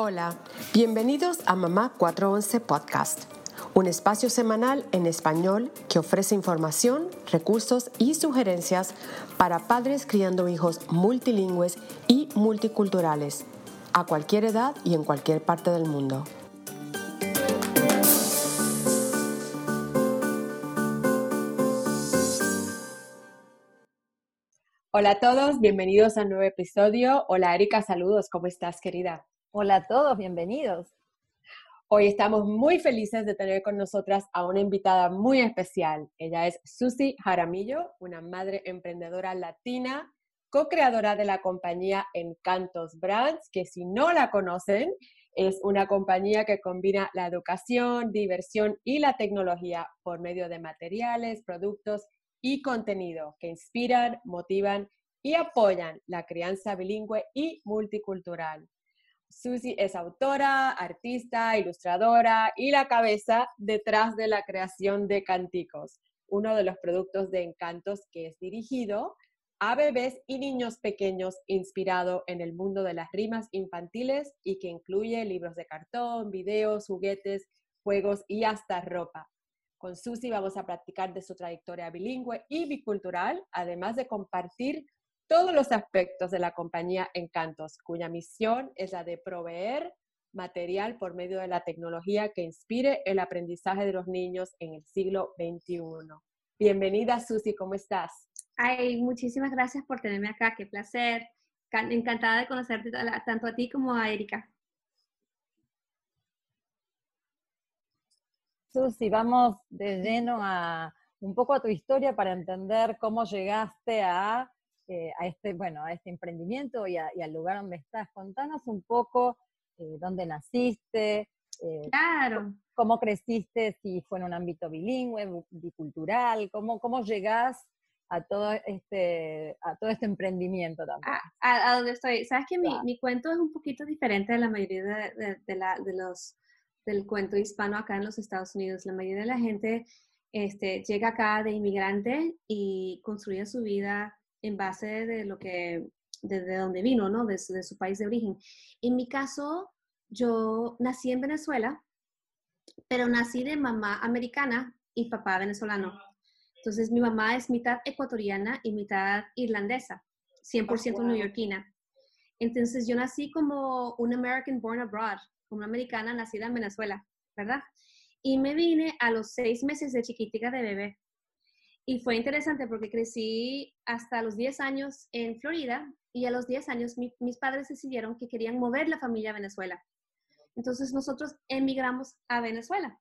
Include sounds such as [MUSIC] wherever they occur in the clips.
Hola, bienvenidos a Mamá 411 Podcast, un espacio semanal en español que ofrece información, recursos y sugerencias para padres criando hijos multilingües y multiculturales, a cualquier edad y en cualquier parte del mundo. Hola a todos, bienvenidos a un nuevo episodio. Hola Erika, saludos, ¿cómo estás querida? Hola a todos, bienvenidos. Hoy estamos muy felices de tener con nosotras a una invitada muy especial. Ella es Susi Jaramillo, una madre emprendedora latina, co-creadora de la compañía Encantos Brands, que si no la conocen, es una compañía que combina la educación, diversión y la tecnología por medio de materiales, productos y contenido que inspiran, motivan y apoyan la crianza bilingüe y multicultural. Susi es autora, artista, ilustradora y la cabeza detrás de la creación de Canticos, uno de los productos de Encantos que es dirigido a bebés y niños pequeños inspirado en el mundo de las rimas infantiles y que incluye libros de cartón, videos, juguetes, juegos y hasta ropa. Con Susi vamos a practicar de su trayectoria bilingüe y bicultural, además de compartir todos los aspectos de la compañía Encantos, cuya misión es la de proveer material por medio de la tecnología que inspire el aprendizaje de los niños en el siglo XXI. Bienvenida, Susi, ¿cómo estás? Ay, muchísimas gracias por tenerme acá, qué placer. Encantada de conocerte tanto a ti como a Erika. Susi, vamos de lleno a un poco a tu historia para entender cómo llegaste a, eh, a este, bueno, a este emprendimiento y, al lugar donde estás. Contanos un poco eh, dónde naciste, eh, claro. cómo creciste, si fue en un ámbito bilingüe, bicultural, cómo, cómo llegás a todo este, a todo este emprendimiento también. A, a, donde estoy. Sabes que mi, mi, cuento es un poquito diferente de la mayoría de, de, la, de los del cuento hispano acá en los Estados Unidos. La mayoría de la gente este, llega acá de inmigrante y construye su vida en base de lo que, desde donde vino, ¿no? De, su país de origen. En mi caso, yo nací en Venezuela, pero nací de mamá americana y papá venezolano. Entonces, mi mamá es mitad ecuatoriana y mitad irlandesa, 100% neoyorquina. Entonces, yo nací como un American born abroad una americana nacida en Venezuela, ¿verdad? Y me vine a los seis meses de chiquitica de bebé. Y fue interesante porque crecí hasta los 10 años en Florida y a los 10 años mis padres decidieron que querían mover la familia a Venezuela. Entonces nosotros emigramos a Venezuela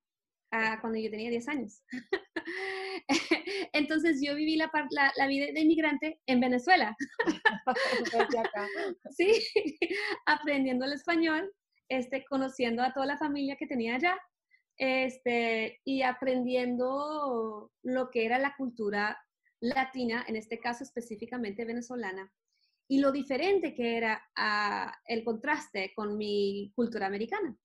cuando yo tenía 10 años. [LAUGHS] Entonces yo viví la, la, la, vida de inmigrante en Venezuela. [LAUGHS] sí, [LAUGHS] aprendiendo el español este, conociendo a toda la familia que tenía allá este, y aprendiendo lo que era la cultura latina, en este caso específicamente venezolana, y lo diferente que era ah, el contraste con mi cultura americana.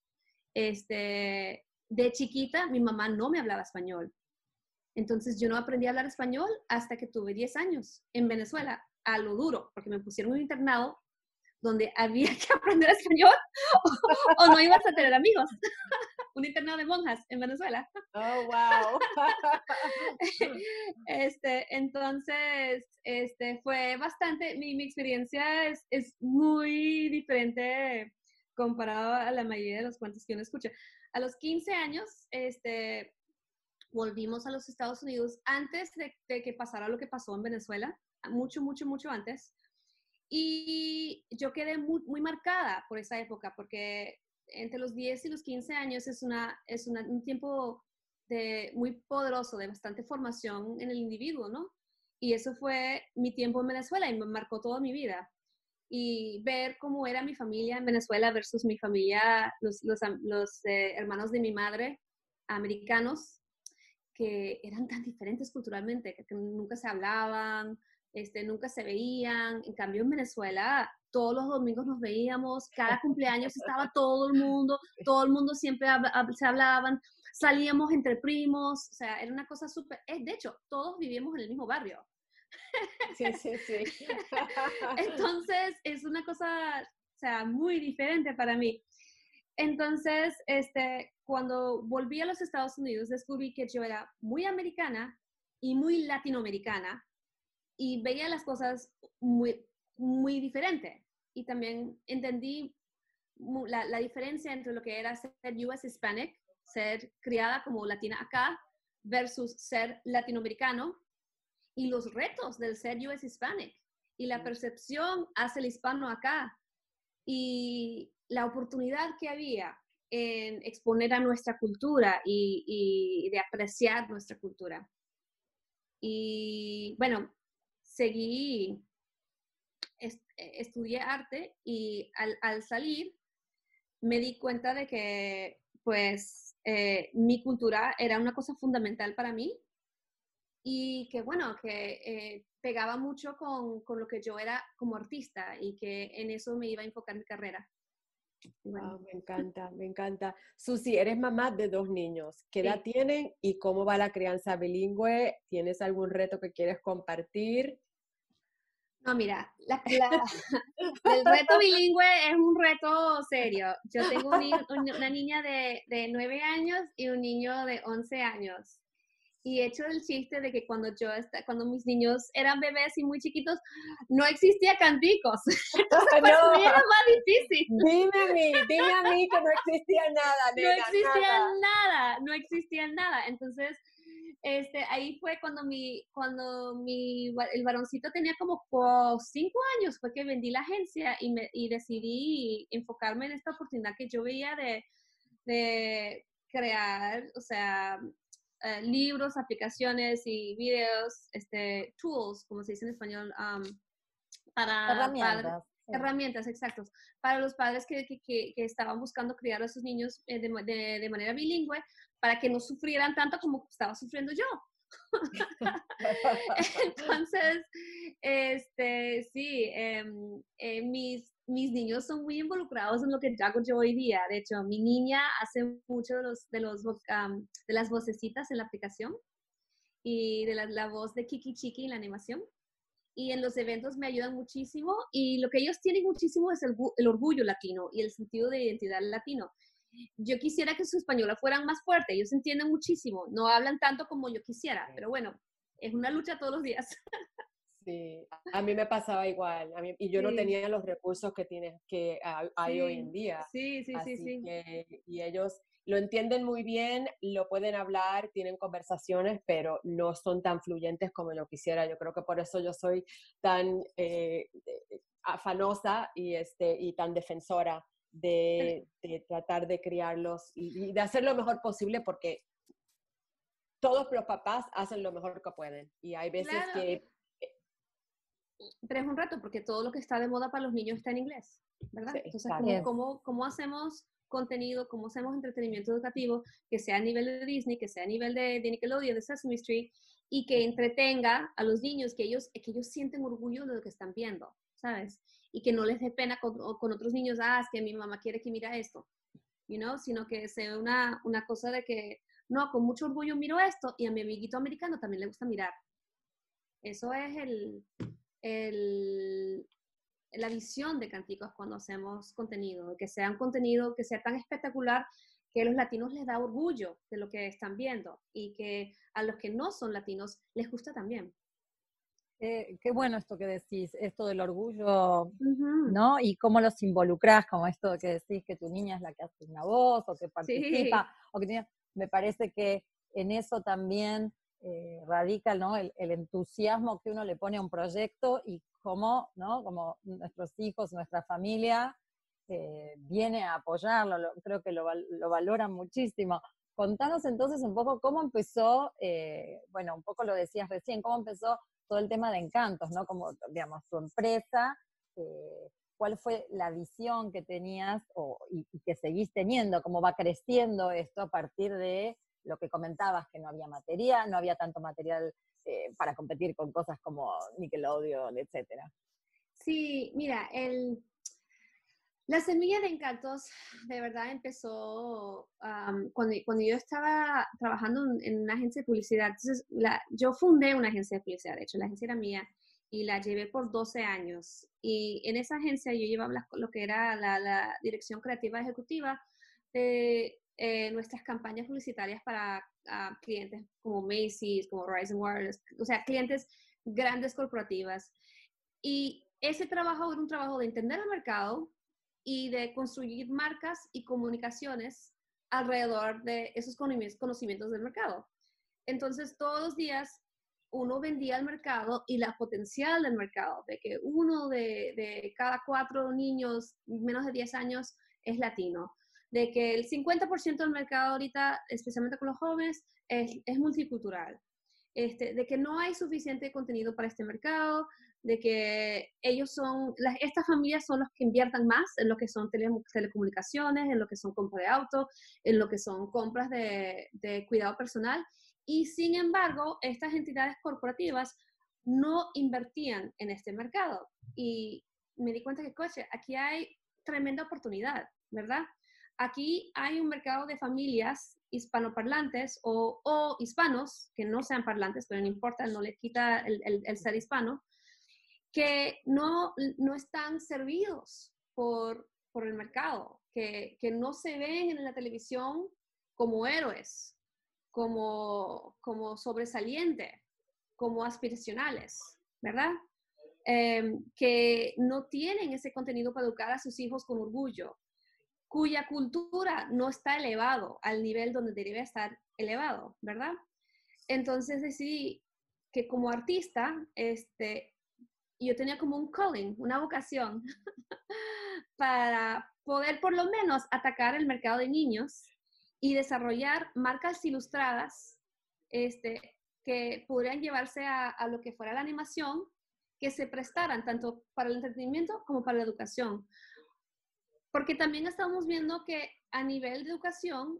Este, de chiquita, mi mamá no me hablaba español. Entonces yo no aprendí a hablar español hasta que tuve 10 años en Venezuela, a lo duro, porque me pusieron un internado donde había [LAUGHS] que aprender español o, no ibas a tener amigos. Un internado de monjas en Venezuela. [LAUGHS] Oh, wow. [LAUGHS] este, entonces, este, fue bastante, mi, mi experiencia es, es muy diferente comparado a la mayoría de los cuentos que uno escucha. A los 15 años, este, volvimos a los Estados Unidos antes de, que pasara lo que pasó en Venezuela, mucho, mucho, mucho antes. Y yo quedé muy, muy marcada por esa época, porque entre los 10 y los 15 años es, una, es un tiempo de, muy poderoso, de bastante formación en el individuo, ¿no? Y eso fue mi tiempo en Venezuela y me marcó toda mi vida. Y ver cómo era mi familia en Venezuela versus mi familia, los, los, eh, hermanos de mi madre, americanos, que eran tan diferentes culturalmente, que, nunca se hablaban, este, nunca se veían. En cambio, en Venezuela, todos los domingos nos veíamos, cada cumpleaños estaba [LAUGHS] todo el mundo, todo el mundo siempre se hablaban, salíamos entre primos, o sea, era una cosa súper, eh, de hecho, todos vivíamos en el mismo barrio. Sí, sí, sí. [LAUGHS] Entonces, es una cosa, o sea, muy diferente para mí. Entonces, este, cuando volví a los Estados Unidos, descubrí que yo era muy americana y muy latinoamericana y veía las cosas muy, muy diferente. Y también entendí la, la diferencia entre lo que era ser US Hispanic, ser criada como latina acá, versus ser latinoamericano y los retos del ser US Hispanic y la percepción hacia el hispano acá y la oportunidad que había en exponer a nuestra cultura y, de apreciar nuestra cultura. Y bueno, seguí, estudié arte y al, salir me di cuenta de que pues eh, mi cultura era una cosa fundamental para mí y que bueno, que eh, pegaba mucho con, con, lo que yo era como artista y que en eso me iba a enfocar mi carrera. Wow, me encanta, me encanta. Susi, eres mamá de dos niños. ¿Qué edad tienen y cómo va la crianza bilingüe? ¿Tienes algún reto que quieres compartir? No, mira, [LAUGHS] [LAUGHS] el reto bilingüe es un reto serio. Yo tengo una niña de, de 9 años y un niño de 11 años y he hecho el chiste de que cuando yo, cuando mis niños eran bebés y muy chiquitos, no existía canticos. [LAUGHS] Entonces para mí era más difícil. Dime a mí, dime a mí que no existía nada, nena, No existía nada. no existía nada. Entonces, este, ahí fue cuando mi, cuando mi, el varoncito tenía como cinco años, fue que vendí la agencia y, me, y decidí enfocarme en esta oportunidad que yo veía de, de crear, o sea, eh, libros, aplicaciones y videos, este, tools, como se dice en español, para herramientas. Herramientas, exactos. Para los padres que, que, que, estaban buscando criar a sus niños eh, de, de, de, manera bilingüe para que no sufrieran tanto como estaba sufriendo yo. [LAUGHS] [LAUGHS] Entonces, este, sí, em, eh, mis, mis niños son muy involucrados en lo que hago yo hoy día. De hecho, mi niña hace mucho de, los, de, los, de las vocecitas en la aplicación y de la, voz de Kiki Chiki en la animación. Y en los eventos me ayudan muchísimo y lo que ellos tienen muchísimo es el, el orgullo latino y el sentido de identidad latino yo quisiera que su española fueran más fuerte, ellos entienden muchísimo, no hablan tanto como yo quisiera, pero bueno, es una lucha todos los días. [LAUGHS] Sí, a mí me pasaba igual, y yo no tenía los recursos que tienes que hay hoy en día. Sí, sí, sí, sí. y ellos lo entienden muy bien, lo pueden hablar, tienen conversaciones, pero no son tan fluyentes como yo quisiera. Yo creo que por eso yo soy tan eh, eh, afanosa y, este, y tan defensora [LAUGHS] de, tratar de criarlos y, de hacer lo mejor posible porque todos los papás hacen lo mejor que pueden y hay veces que... Pero es un reto porque todo lo que está de moda para los niños está en inglés, ¿verdad? Entonces, ¿cómo, ¿cómo, hacemos contenido, cómo hacemos entretenimiento educativo que sea a nivel de Disney, que sea a nivel de, de Nickelodeon, de Sesame Street y que entretenga a los niños, que ellos, que ellos sienten orgullo de lo que están viendo, ¿sabes? y que no les dé pena con, otros niños, ah, es que mi mamá quiere que mira esto, you know? sino que sea una, una cosa de que, no, con mucho orgullo miro esto y a mi amiguito americano también le gusta mirar. Eso es el, el, la visión de Canticos cuando hacemos contenido, que sea un contenido que sea tan espectacular que a los latinos les da orgullo de lo que están viendo y que a los que no son latinos les gusta también. Eh, qué bueno esto que decís, esto del orgullo, ¿no? Y cómo los involucrás, como esto que decís que tu niña es la que hace una voz o que participa, o que me parece que en eso también eh, radica. El, entusiasmo que uno le pone a un proyecto y cómo, ¿no? Como nuestros hijos, nuestra familia eh, viene a apoyarlo, creo que lo, lo valoran muchísimo. Contanos entonces un poco cómo empezó, bueno, un poco lo decías recién, cómo empezó todo el tema de encantos, ¿no? Como, digamos, tu empresa, eh, cuál fue la visión que tenías y, que seguís teniendo, cómo va creciendo esto a partir de lo que comentabas, que no había material, no había tanto material eh, para competir con cosas como Nickelodeon, etcétera. Sí, mira, el, la semilla de encantos de verdad empezó cuando, cuando, yo estaba trabajando en, una agencia de publicidad. La, yo fundé una agencia de publicidad, de hecho, la agencia era mía y la llevé por 12 años. Y en esa agencia yo llevaba lo que era la, dirección creativa ejecutiva de eh, nuestras campañas publicitarias para clientes como Macy's, como Horizon Wireless, o sea, clientes grandes corporativas. Y ese trabajo era un trabajo de entender el mercado, y de construir marcas y comunicaciones alrededor de esos conocimientos del mercado. Entonces, todos los días uno vendía al mercado y la potencial del mercado, de que uno de, cada cuatro niños menos de 10 años es latino, de que el 50% del mercado ahorita, especialmente con los jóvenes, es, multicultural, este, de que no hay suficiente contenido para este mercado, de que ellos son, estas familias son los que inviertan más en lo que son telecomunicaciones, en lo que son compras de auto, en lo que son compras de, cuidado personal. Y sin embargo, estas entidades corporativas no invertían en este mercado. Y me di cuenta que, coche, aquí hay tremenda oportunidad, ¿verdad? Aquí hay un mercado de familias hispanoparlantes o, o hispanos, que no sean parlantes, pero no importa, no le quita el ser hispano, que no, no están servidos por, por el mercado, que, que, no se ven en la televisión como héroes, como, como sobresalientes, como aspiracionales, ¿verdad? Em, que no tienen ese contenido para educar a sus hijos con orgullo, cuya cultura no está elevado al nivel donde debe estar elevado, ¿verdad? Entonces decidí que como artista, este, yo tenía como un calling, una vocación [LAUGHS] para poder por lo menos atacar el mercado de niños y desarrollar marcas ilustradas este, que pudieran llevarse a, lo que fuera la animación, que se prestaran tanto para el entretenimiento como para la educación. Porque también estamos viendo que a nivel de educación,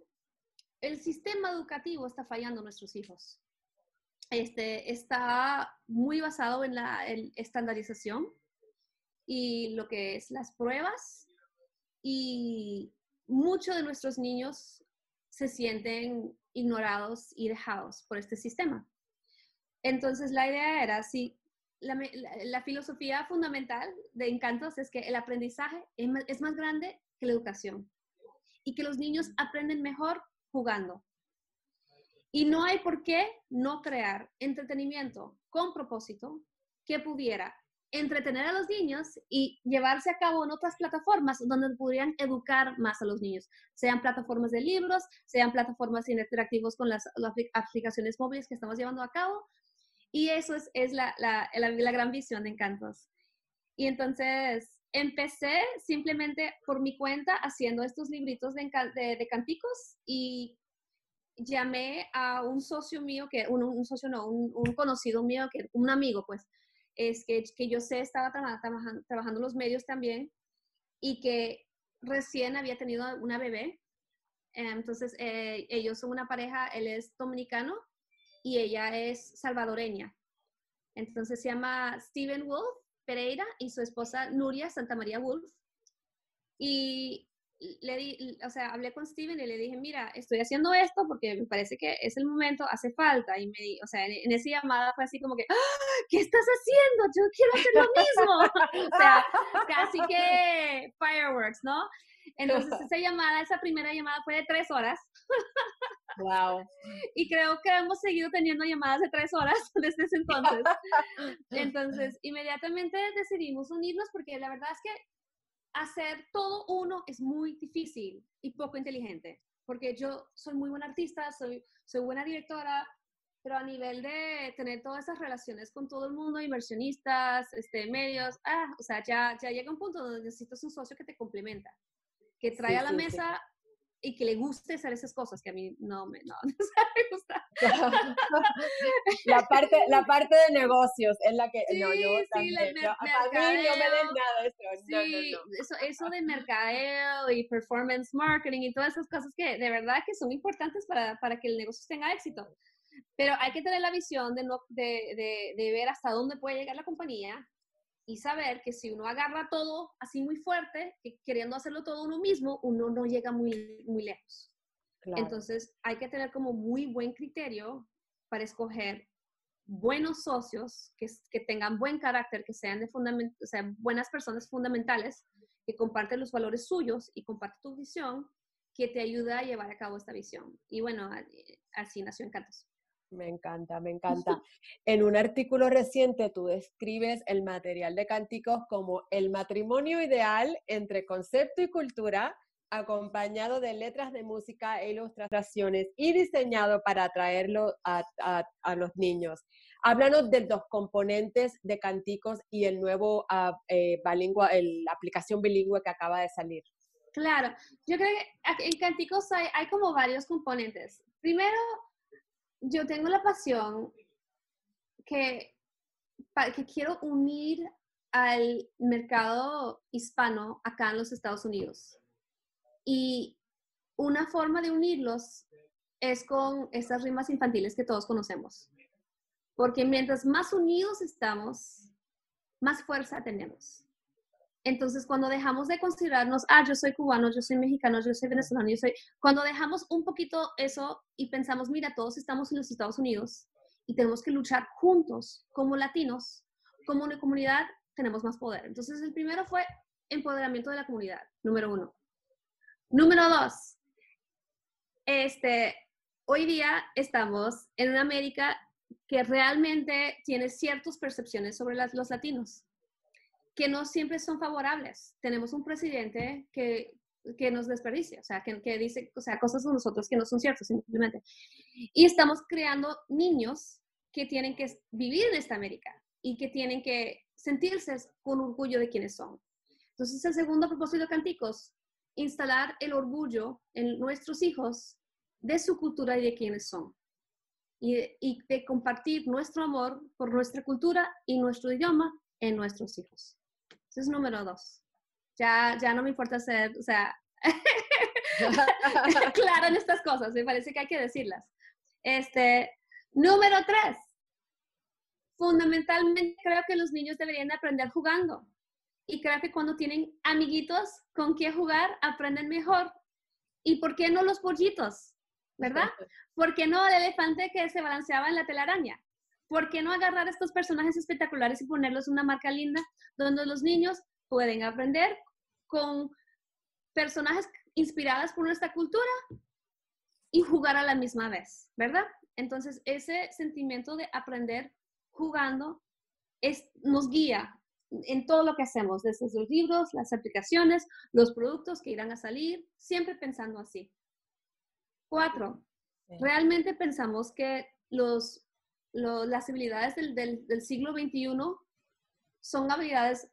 el sistema educativo está fallando a nuestros hijos este, está muy basado en la estandarización y lo que es las pruebas y muchos de nuestros niños se sienten ignorados y dejados por este sistema. Entonces la idea era, si la, filosofía fundamental de Encantos es que el aprendizaje es más grande que la educación y que los niños aprenden mejor jugando. Y no hay por qué no crear entretenimiento con propósito que pudiera entretener a los niños y llevarse a cabo en otras plataformas donde podrían educar más a los niños, sean plataformas de libros, sean plataformas interactivas con las, aplicaciones móviles que estamos llevando a cabo. Y eso es, es la, la, la, gran visión de Encantos. Y entonces empecé simplemente por mi cuenta haciendo estos libritos de, de, canticos y llamé a un socio mío, que un, un socio no, un, conocido mío, que un amigo, pues, es que, que yo sé estaba trabajando, trabajando los medios también y que recién había tenido una bebé. Entonces, eh, ellos son una pareja, él es dominicano y ella es salvadoreña. Entonces se llama Steven Wolf Pereira y su esposa Nuria Santa María Wolf. Y le di, o sea, hablé con Steven y le dije, mira, estoy haciendo esto porque me parece que es el momento, hace falta. Y me di, o sea, en, esa llamada fue así como que, ¡Ah! ¿qué estás haciendo? Yo quiero hacer lo mismo. [LAUGHS] o sea, casi que fireworks, ¿no? Entonces [LAUGHS] esa llamada, esa primera llamada fue de tres horas. [LAUGHS] Wow. Y creo que hemos seguido teniendo llamadas de tres horas [LAUGHS] desde ese entonces. Entonces, inmediatamente decidimos unirnos porque la verdad es que hacer todo uno es muy difícil y poco inteligente. Porque yo soy muy buena artista, soy, soy buena directora, pero a nivel de tener todas esas relaciones con todo el mundo, inversionistas, este, medios, ah, o sea, ya, ya llega un punto donde necesitas un socio que te complementa, que trae a la mesa y que le guste hacer esas cosas que a mí no me, no, [LAUGHS] me gusta. [LAUGHS] la, parte, la parte de negocios es la que no, yo sí, también. La, yo, a mí no me den nada eso. Sí, Eso, eso de mercadeo y performance marketing y todas esas cosas que de verdad que son importantes para, para que el negocio tenga éxito. Pero hay que tener la visión de, no, de, de, de ver hasta dónde puede llegar la compañía y saber que si uno agarra todo así muy fuerte, que queriendo hacerlo todo uno mismo, uno no llega muy, muy lejos. Entonces hay que tener como muy buen criterio para escoger buenos socios que, que tengan buen carácter, que sean de fundament o sea, buenas personas fundamentales, que comparten los valores suyos y comparten tu visión, que te ayuda a llevar a cabo esta visión. Y bueno, así nació Encantos. Me encanta, me encanta. En un artículo reciente tú describes el material de cánticos como el matrimonio ideal entre concepto y cultura, acompañado de letras de música e ilustraciones y diseñado para atraerlo a, los niños. Háblanos de los componentes de Canticos y el nuevo uh, la aplicación bilingüe que acaba de salir. Claro, yo creo que en Canticos hay, hay como varios componentes. Primero, yo tengo la pasión que, que quiero unir al mercado hispano acá en los Estados Unidos. Y una forma de unirlos es con estas rimas infantiles que todos conocemos. Porque mientras más unidos estamos, más fuerza tenemos. Entonces, cuando dejamos de considerarnos, ah, yo soy cubano, yo soy mexicano, yo soy venezolano, yo soy, cuando dejamos un poquito eso y pensamos, mira, todos estamos en los Estados Unidos y tenemos que luchar juntos como latinos, como una comunidad, tenemos más poder. Entonces, el primero fue empoderamiento de la comunidad, número uno. Número dos, este, hoy día estamos en una América que realmente tiene ciertas percepciones sobre los latinos que no siempre son favorables. Tenemos un presidente que, que nos desperdicia, o sea, que, que, dice o sea, cosas de nosotros que no son ciertas simplemente. Y estamos creando niños que tienen que vivir en esta América y que tienen que sentirse con orgullo de quienes son. Entonces, el segundo propósito de Canticos, instalar el orgullo en nuestros hijos de su cultura y de quienes son. Y, y de compartir nuestro amor por nuestra cultura y nuestro idioma en nuestros hijos. Ese es número dos. Ya, ya no me importa ser, o sea, [LAUGHS] [LAUGHS] claro en estas cosas, me parece que hay que decirlas. Este, número tres, fundamentalmente creo que los niños deberían aprender jugando. Y creo que cuando tienen amiguitos con quien jugar, aprenden mejor. ¿Y por qué no los pollitos? ¿Verdad? ¿Por qué no el elefante que se balanceaba en la telaraña? ¿Por qué no agarrar estos personajes espectaculares y ponerlos en una marca linda donde los niños pueden aprender con personajes inspirados por nuestra cultura y jugar a la misma vez, ¿verdad? Entonces, ese sentimiento de aprender jugando es, nos guía en todo lo que hacemos, desde los libros, las aplicaciones, los productos que irán a salir, siempre pensando así. Cuatro, realmente pensamos que los las habilidades del, del, siglo XXI son habilidades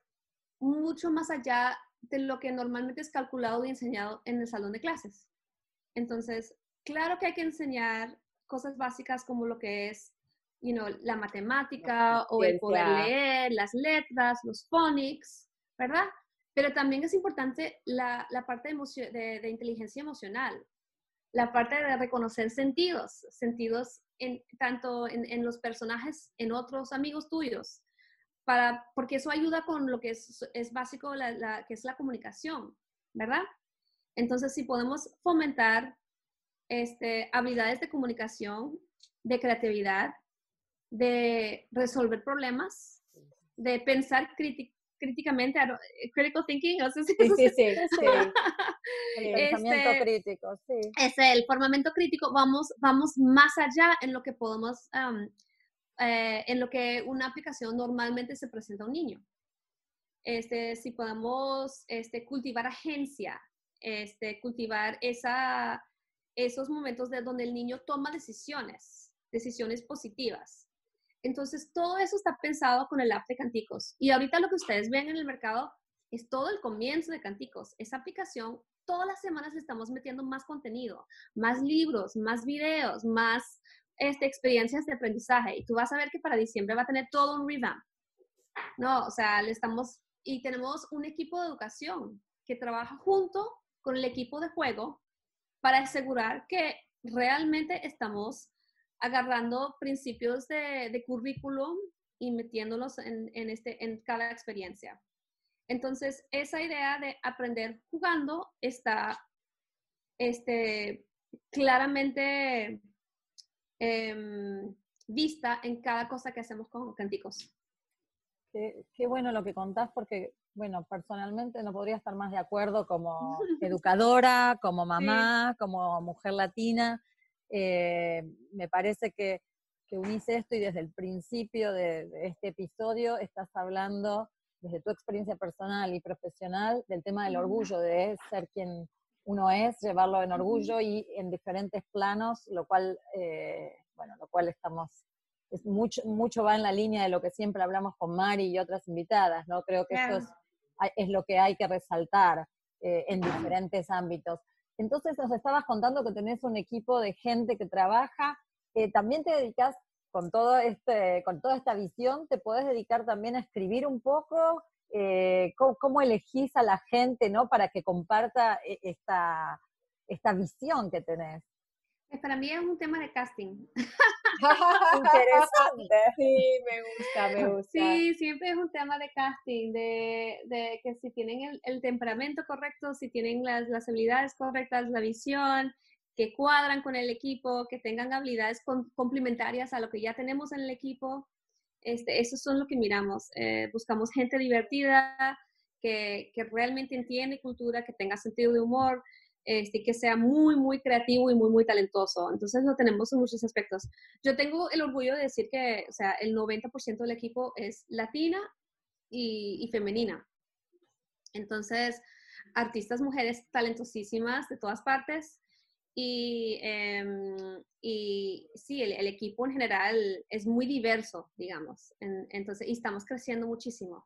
mucho más allá de lo que normalmente es calculado y enseñado en el salón de clases. Entonces, claro que hay que enseñar cosas básicas como lo que es you know, la matemática o el poder leer, las letras, los phonics, ¿verdad? Pero también es importante la, la parte de, de, inteligencia emocional, la parte de reconocer sentidos, sentidos en, tanto en, los personajes, en otros amigos tuyos, para, porque eso ayuda con lo que es, es básico, la, que es la comunicación, ¿verdad? Entonces, si podemos fomentar este, habilidades de comunicación, de creatividad, de resolver problemas, de pensar críticamente, eh, critical thinking, sí, sí, sí, El [LAUGHS] pensamiento este, crítico, sí. Es el formamiento crítico, vamos, vamos más allá en lo que podemos, eh, en lo que una aplicación normalmente se presenta a un niño. Este, si podemos este, cultivar agencia, este, cultivar esa, esos momentos de donde el niño toma decisiones, decisiones positivas. Entonces, todo eso está pensado con el app de Canticos. Y ahorita lo que ustedes ven en el mercado es todo el comienzo de Canticos. Esa aplicación, todas las semanas estamos metiendo más contenido, más libros, más videos, más este, experiencias de aprendizaje. Y tú vas a ver que para diciembre va a tener todo un revamp. No, o sea, le estamos, y tenemos un equipo de educación que trabaja junto con el equipo de juego para asegurar que realmente estamos agarrando principios de, currículum y metiéndolos en, este, en cada experiencia. Entonces, esa idea de aprender jugando está este, claramente em, vista en cada cosa que hacemos con Canticos. Qué, qué, bueno lo que contás porque bueno, personalmente no podría estar más de acuerdo como [LAUGHS] educadora, como mamá, como mujer latina. Eh, me parece que, que, unís esto y desde el principio de, este episodio estás hablando desde tu experiencia personal y profesional del tema del orgullo, de ser quien uno es, llevarlo en orgullo y en diferentes planos, lo cual, eh, bueno, lo cual estamos es mucho, mucho va en la línea de lo que siempre hablamos con Mari y otras invitadas, ¿no? Creo que eso es, lo que hay que resaltar eh, en diferentes ámbitos. Entonces nos estabas contando que tenés un equipo de gente que trabaja, eh, también te dedicas con, todo este, con toda esta visión, te podés dedicar también a escribir un poco, eh, cómo, elegís a la gente ¿no? para que comparta esta, esta visión que tenés. Para mí es un tema de casting. Interesante. [LAUGHS] Sí, me gusta, me gusta. Sí, siempre es un tema de casting, de, de que si tienen el, temperamento correcto, si tienen las, las, habilidades correctas, la visión, que cuadran con el equipo, que tengan habilidades complementarias a lo que ya tenemos en el equipo. Este, eso son lo que miramos. Eh, buscamos gente divertida, que, que realmente entiende cultura, que tenga sentido de humor, este, que sea muy, muy creativo y muy, muy talentoso. Entonces lo tenemos en muchos aspectos. Yo tengo el orgullo de decir que, o sea, el 90% del equipo es latina y, femenina. Entonces, artistas mujeres talentosísimas de todas partes. Y, em, y sí, el, equipo en general es muy diverso, digamos. entonces, y estamos creciendo muchísimo.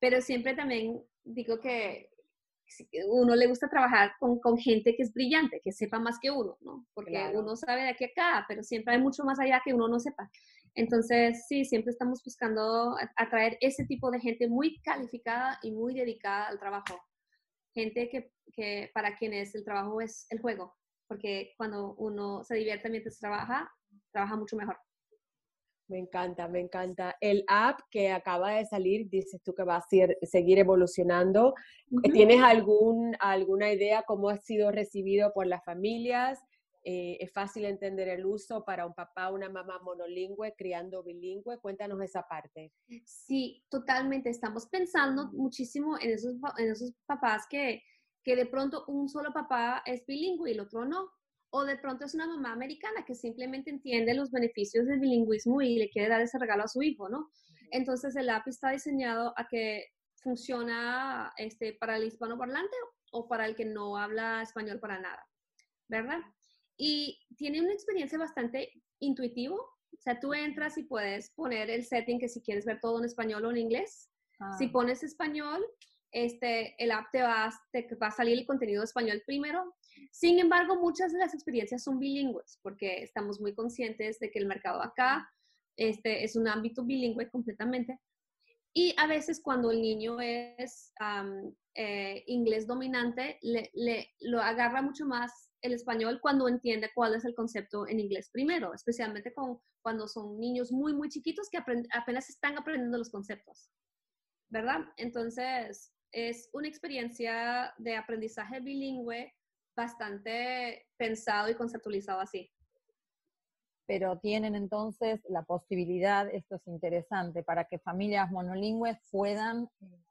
Pero siempre también digo que uno le gusta trabajar con, con, gente que es brillante, que sepa más que uno, ¿no? Porque uno sabe de aquí a acá, pero siempre hay mucho más allá que uno no sepa. Entonces, sí, siempre estamos buscando atraer ese tipo de gente muy calificada y muy dedicada al trabajo. Gente que, que para quienes el trabajo es el juego, porque cuando uno se divierte mientras trabaja, trabaja mucho mejor. Me encanta, me encanta. El app que acaba de salir, dices tú que va a seguir evolucionando. ¿Tienes algún, alguna idea cómo ha sido recibido por las familias? Eh, ¿Es fácil entender el uso para un papá o una mamá monolingüe criando bilingüe? Cuéntanos esa parte. Sí, totalmente. Estamos pensando muchísimo en esos, en esos papás que, que de pronto un solo papá es bilingüe y el otro no o de pronto es una mamá americana que simplemente entiende los beneficios del bilingüismo y le quiere dar ese regalo a su hijo, ¿no? Entonces el app está diseñado a que funciona este, para el hispano parlante o para el que no habla español para nada, ¿verdad? Y tiene una experiencia bastante intuitivo, o sea, tú entras y puedes poner el setting que si quieres ver todo en español o en inglés. Si ah. pones español, este, el app te va, te va a salir el contenido español primero. Sin embargo, muchas de las experiencias son bilingües porque estamos muy conscientes de que el mercado acá este, es un ámbito bilingüe completamente. Y a veces cuando el niño es eh, inglés dominante, le, lo agarra mucho más el español cuando entiende cuál es el concepto en inglés primero, especialmente con, cuando son niños muy, muy chiquitos que apenas están aprendiendo los conceptos, ¿verdad? Entonces, es una experiencia de aprendizaje bilingüe bastante pensado y conceptualizado así. pero tienen entonces la posibilidad, esto es interesante, para que familias monolingües puedan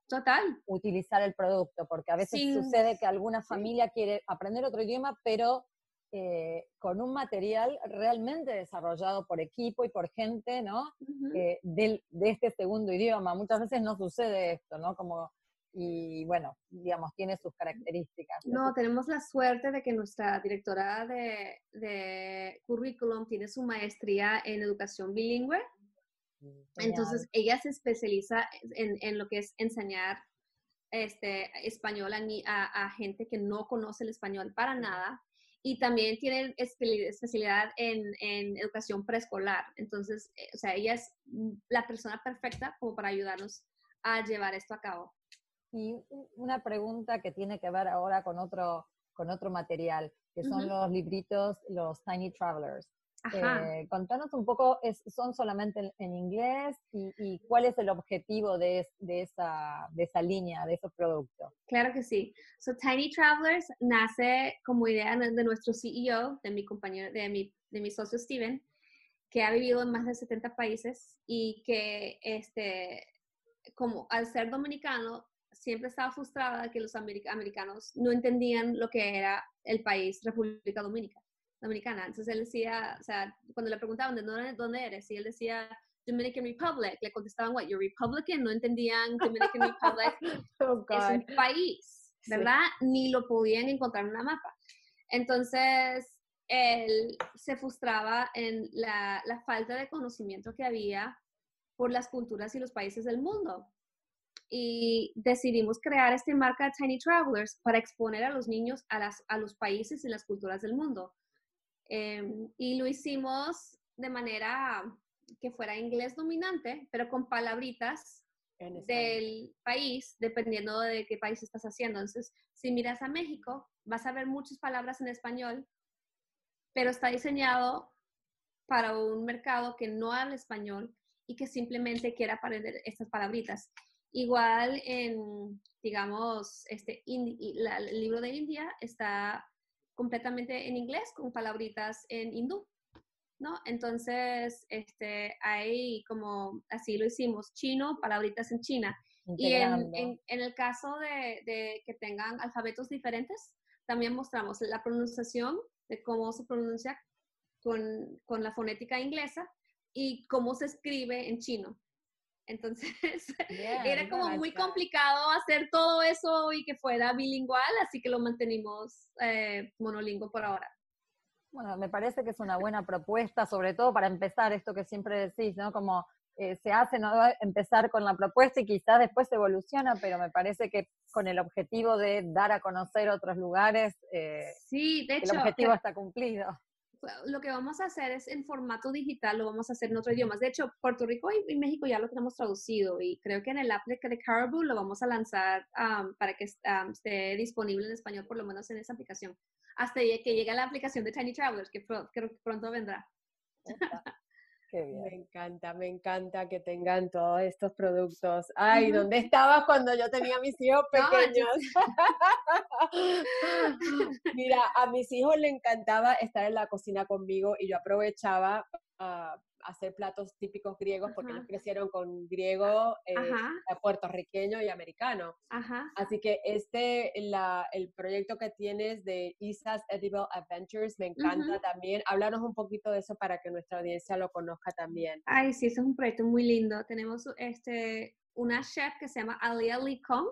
Total. utilizar el producto, porque a veces sucede que alguna familia quiere aprender otro idioma, pero eh, con un material realmente desarrollado por equipo y por gente, ¿no? Eh, de este segundo idioma. Muchas veces no sucede esto, ¿no? Como, y bueno, digamos, tiene sus características. No, tenemos la suerte de que nuestra directora de, de currículum tiene su maestría en educación bilingüe. Mm, Entonces, ella se especializa en, en, lo que es enseñar este, español a, a, gente que no conoce el español para nada y también tiene especialidad en, en educación preescolar. Entonces, eh, o sea, ella es la persona perfecta como para ayudarnos a llevar esto a cabo. Y una pregunta que tiene que ver ahora con otro, con otro material, que son los libritos, los Tiny Travelers. Eh, contanos un poco, es, ¿son solamente en, inglés? Y, cuál es el objetivo de, de, esa, de esa línea, de esos productos? Claro que sí. So, Tiny Travelers nace como idea de nuestro CEO, de mi compañero, de mi, de mi socio Steven, que ha vivido en más de 70 países y que, este, como al ser dominicano, siempre estaba frustrada que los americanos no entendían lo que era el país República Dominicana. Dominicana. Entonces él decía, o sea, cuando le preguntaban de dónde, dónde eres, y él decía Dominican Republic, le contestaban, what, you're Republican, no entendían Dominican Republic [LAUGHS] oh, es un país, ¿verdad? Ni lo podían encontrar en una mapa. Entonces, él se frustraba en la, la falta de conocimiento que había por las culturas y los países del mundo. Y decidimos crear esta marca Tiny Travelers para exponer a los niños a, las, a los países y las culturas del mundo. Em, y lo hicimos de manera que fuera inglés dominante, pero con palabritas del país, dependiendo de qué país estás haciendo. Entonces, si miras a México, vas a ver muchas palabras en español, pero está diseñado para un mercado que no habla español y que simplemente quiera aprender estas palabritas. Igual en, digamos, este, el libro de India está completamente en inglés con palabritas en hindú, ¿no? Entonces, este, ahí como así lo hicimos, chino, palabritas en China. Y en, en, el caso de, de, que tengan alfabetos diferentes, también mostramos la pronunciación de cómo se pronuncia con, con la fonética inglesa y cómo se escribe en chino. Entonces, [LAUGHS] era como muy complicado hacer todo eso y que fuera bilingüal, así que lo mantenimos eh, monolingüe por ahora. Bueno, me parece que es una buena propuesta, sobre todo para empezar esto que siempre decís, ¿no? Como eh, se hace, ¿no? Empezar con la propuesta y quizás después evoluciona, pero me parece que con el objetivo de dar a conocer otros lugares, eh, sí, de hecho, el objetivo está cumplido lo que vamos a hacer es en formato digital, lo vamos a hacer en otros idiomas. De hecho, Puerto Rico y, México ya lo tenemos traducido y creo que en el app de, Caribou lo vamos a lanzar para que esté disponible en español, por lo menos en esa aplicación, hasta que llegue la aplicación de Tiny Travelers, que creo que pronto vendrá. Me encanta, me encanta que tengan todos estos productos. Ay, ¿dónde estabas cuando yo tenía mis hijos pequeños? [LAUGHS] Mira, a mis hijos les encantaba estar en la cocina conmigo y yo aprovechaba uh, hacer platos típicos griegos porque ellos crecieron con griego eh, puertorriqueño y americano. Así que este, la, el proyecto que tienes de Isa's Edible Adventures me encanta también. Háblanos un poquito de eso para que nuestra audiencia lo conozca también. Ay, sí, eso es un proyecto muy lindo. Tenemos este, una chef que se llama Alia Licom,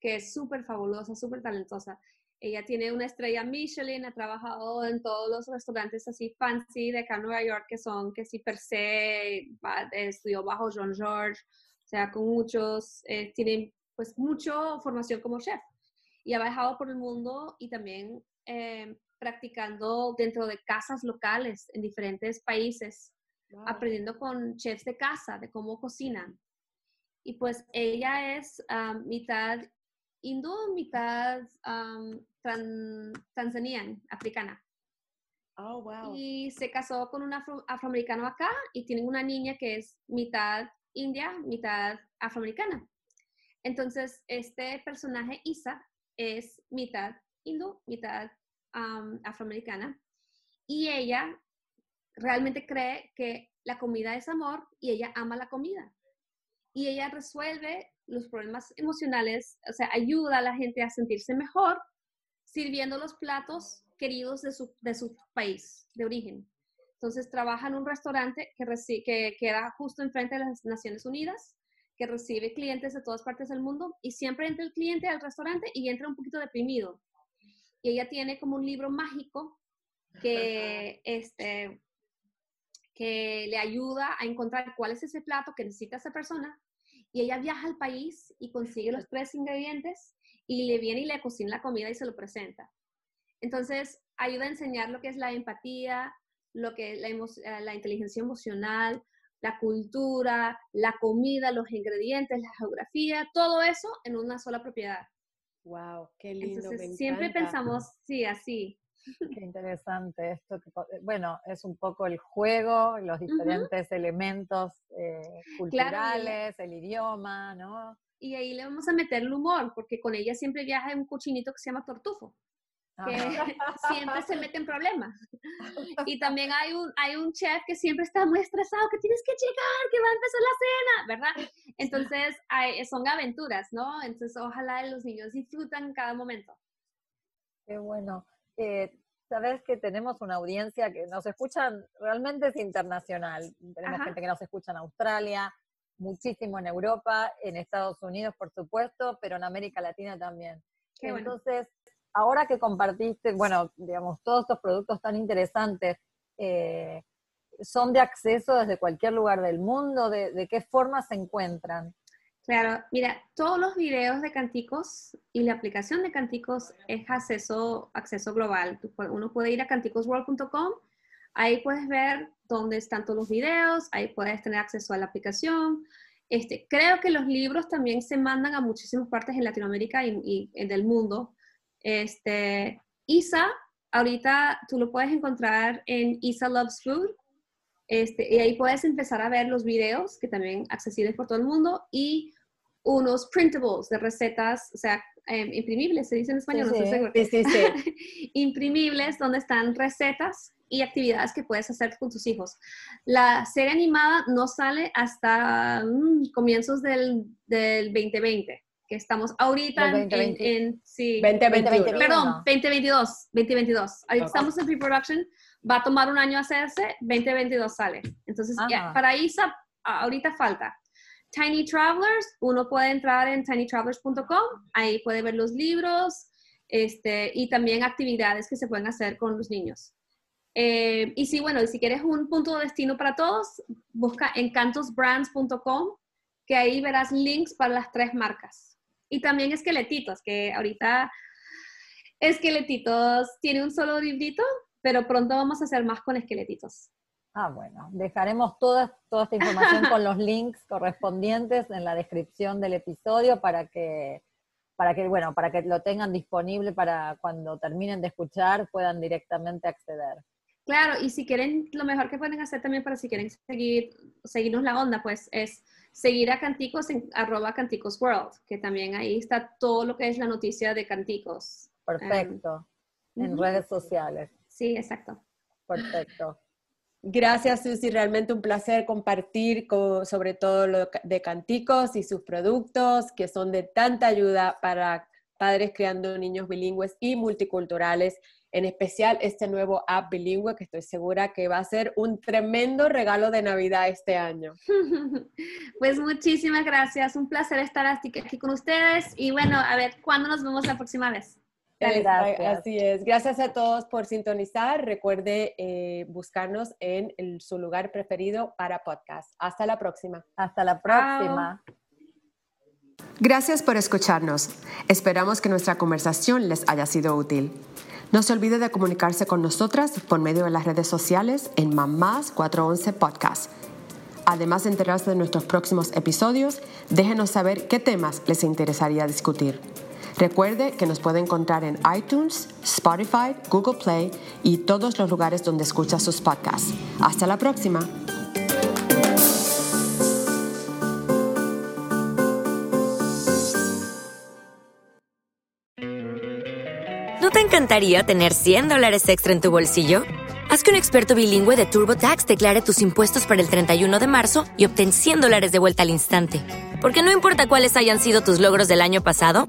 que es súper fabulosa, súper talentosa. Ella tiene una estrella Michelin, ha trabajado en todos los restaurantes así fancy de acá en Nueva York, que son, que sí, per se, estudió bajo Jean George, o sea, con muchos, eh, tiene pues mucha formación como chef. Y ha viajado por el mundo y también eh, practicando dentro de casas locales en diferentes países, aprendiendo con chefs de casa, de cómo cocinan. Y pues ella es ah, mitad hindú, mitad um, tanzaniana, africana. Oh, wow. Y se casó con un afroamericano acá y tienen una niña que es mitad india, mitad afroamericana. Entonces, este personaje, Isa, es mitad hindú, mitad um, afroamericana. Y ella realmente cree que la comida es amor y ella ama la comida. Y ella resuelve los problemas emocionales, o sea, ayuda a la gente a sentirse mejor sirviendo los platos queridos de su, de su país de origen. Entonces trabaja en un restaurante que, que queda justo enfrente de las Naciones Unidas, que recibe clientes de todas partes del mundo y siempre entra el cliente al restaurante y entra un poquito deprimido. Y ella tiene como un libro mágico que, [LAUGHS] este, que le ayuda a encontrar cuál es ese plato que necesita esa persona. Y ella viaja al país y consigue los tres ingredientes y le viene y le cocina la comida y se lo presenta. Entonces, ayuda a enseñar lo que es la empatía, lo que la, eh, la inteligencia emocional, la cultura, la comida, los ingredientes, la geografía, todo eso en una sola propiedad. Wow, qué lindo. Entonces, siempre pensamos, sí, así. Qué [LAUGHS] interesante esto. Eh, bueno, es un poco el juego, los diferentes elementos eh, culturales, el idioma, ¿no? Y ahí le vamos a meter el humor, porque con ella siempre viaja un cochinito que se llama tortufo que [LAUGHS] siempre se mete en problemas. [LAUGHS] Y también hay un, hay un chef que siempre está muy estresado, que tienes que llegar, que va a empezar la cena, ¿verdad? Entonces, hay, son aventuras, ¿no? Entonces, ojalá los niños disfrutan cada momento. Qué bueno. Eh, Sabes que tenemos una audiencia que nos escuchan, realmente es internacional. Tenemos gente que nos escucha en Australia, muchísimo en Europa, en Estados Unidos, por supuesto, pero en América Latina también. Entonces, ahora que compartiste, bueno, digamos, todos estos productos tan interesantes, eh, ¿son de acceso desde cualquier lugar del mundo? ¿De, qué forma se encuentran? Claro, mira, todos los videos de Canticos y la aplicación de Canticos es acceso, global. Uno puede ir a canticosworld.com, ahí puedes ver dónde están todos los videos, ahí puedes tener acceso a la aplicación. Este, creo que los libros también se mandan a muchísimas partes en Latinoamérica y, y del mundo. Este, Isa, ahorita tú lo puedes encontrar en Isa Loves Food. Este, y ahí puedes empezar a ver los videos, que también accesibles por todo el mundo, y unos printables de recetas, o sea, em, imprimibles, se dice en español, no Sí, sí, sí. [LAUGHS] imprimibles, donde están recetas y actividades que puedes hacer con tus hijos. La serie animada no sale hasta mm, comienzos del, del 2020 que estamos ahorita en, en, sí, 2021. Perdón, 2022, 2022. Ahorita estamos en pre-production, va a tomar un año hacerse, 2022 sale. Entonces, para ISA, ahorita falta. Tiny Travelers, uno puede entrar en tinytravelers.com, ahí puede ver los libros este, y también actividades que se pueden hacer con los niños. Eh, y si, bueno, si quieres un punto de destino para todos, busca encantosbrands.com, que ahí verás links para las tres marcas. Y también esqueletitos, que ahorita esqueletitos tiene un solo librito, pero pronto vamos a hacer más con esqueletitos. Ah, bueno, dejaremos toda, toda esta información con los links correspondientes en la descripción del episodio para que, para que, bueno, para que lo tengan disponible para cuando terminen de escuchar puedan directamente acceder. Claro, y si quieren, lo mejor que pueden hacer también para si quieren seguir, seguirnos la onda, pues es seguir a Canticos en arroba Canticos World, que también ahí está todo lo que es la noticia de Canticos. Perfecto. en redes sociales. Sí, exacto. Perfecto. Gracias, Susi. Realmente un placer compartir sobre todo lo de Canticos y sus productos, que son de tanta ayuda para padres creando niños bilingües y multiculturales en especial este nuevo app bilingüe que estoy segura que va a ser un tremendo regalo de Navidad este año. [LAUGHS] Pues muchísimas gracias, un placer estar aquí con ustedes y bueno, a ver, ¿cuándo nos vemos la próxima vez? Gracias. Así es. Gracias a todos por sintonizar. Recuerde eh, buscarnos en su lugar preferido para podcast. Hasta la próxima. Hasta la próxima. Gracias por escucharnos. Esperamos que nuestra conversación les haya sido útil. No se olvide de comunicarse con nosotras por medio de las redes sociales en Mamás 411 Podcast. Además de enterarse de nuestros próximos episodios, déjenos saber qué temas les interesaría discutir. Recuerde que nos puede encontrar en iTunes, Spotify, Google Play y todos los lugares donde escucha sus podcasts. Hasta la próxima. ¿No te encantaría tener 100 dólares extra en tu bolsillo? Haz que un experto bilingüe de TurboTax declare tus impuestos para el 31 de marzo y obtén 100 dólares de vuelta al instante. Porque no importa cuáles hayan sido tus logros del año pasado,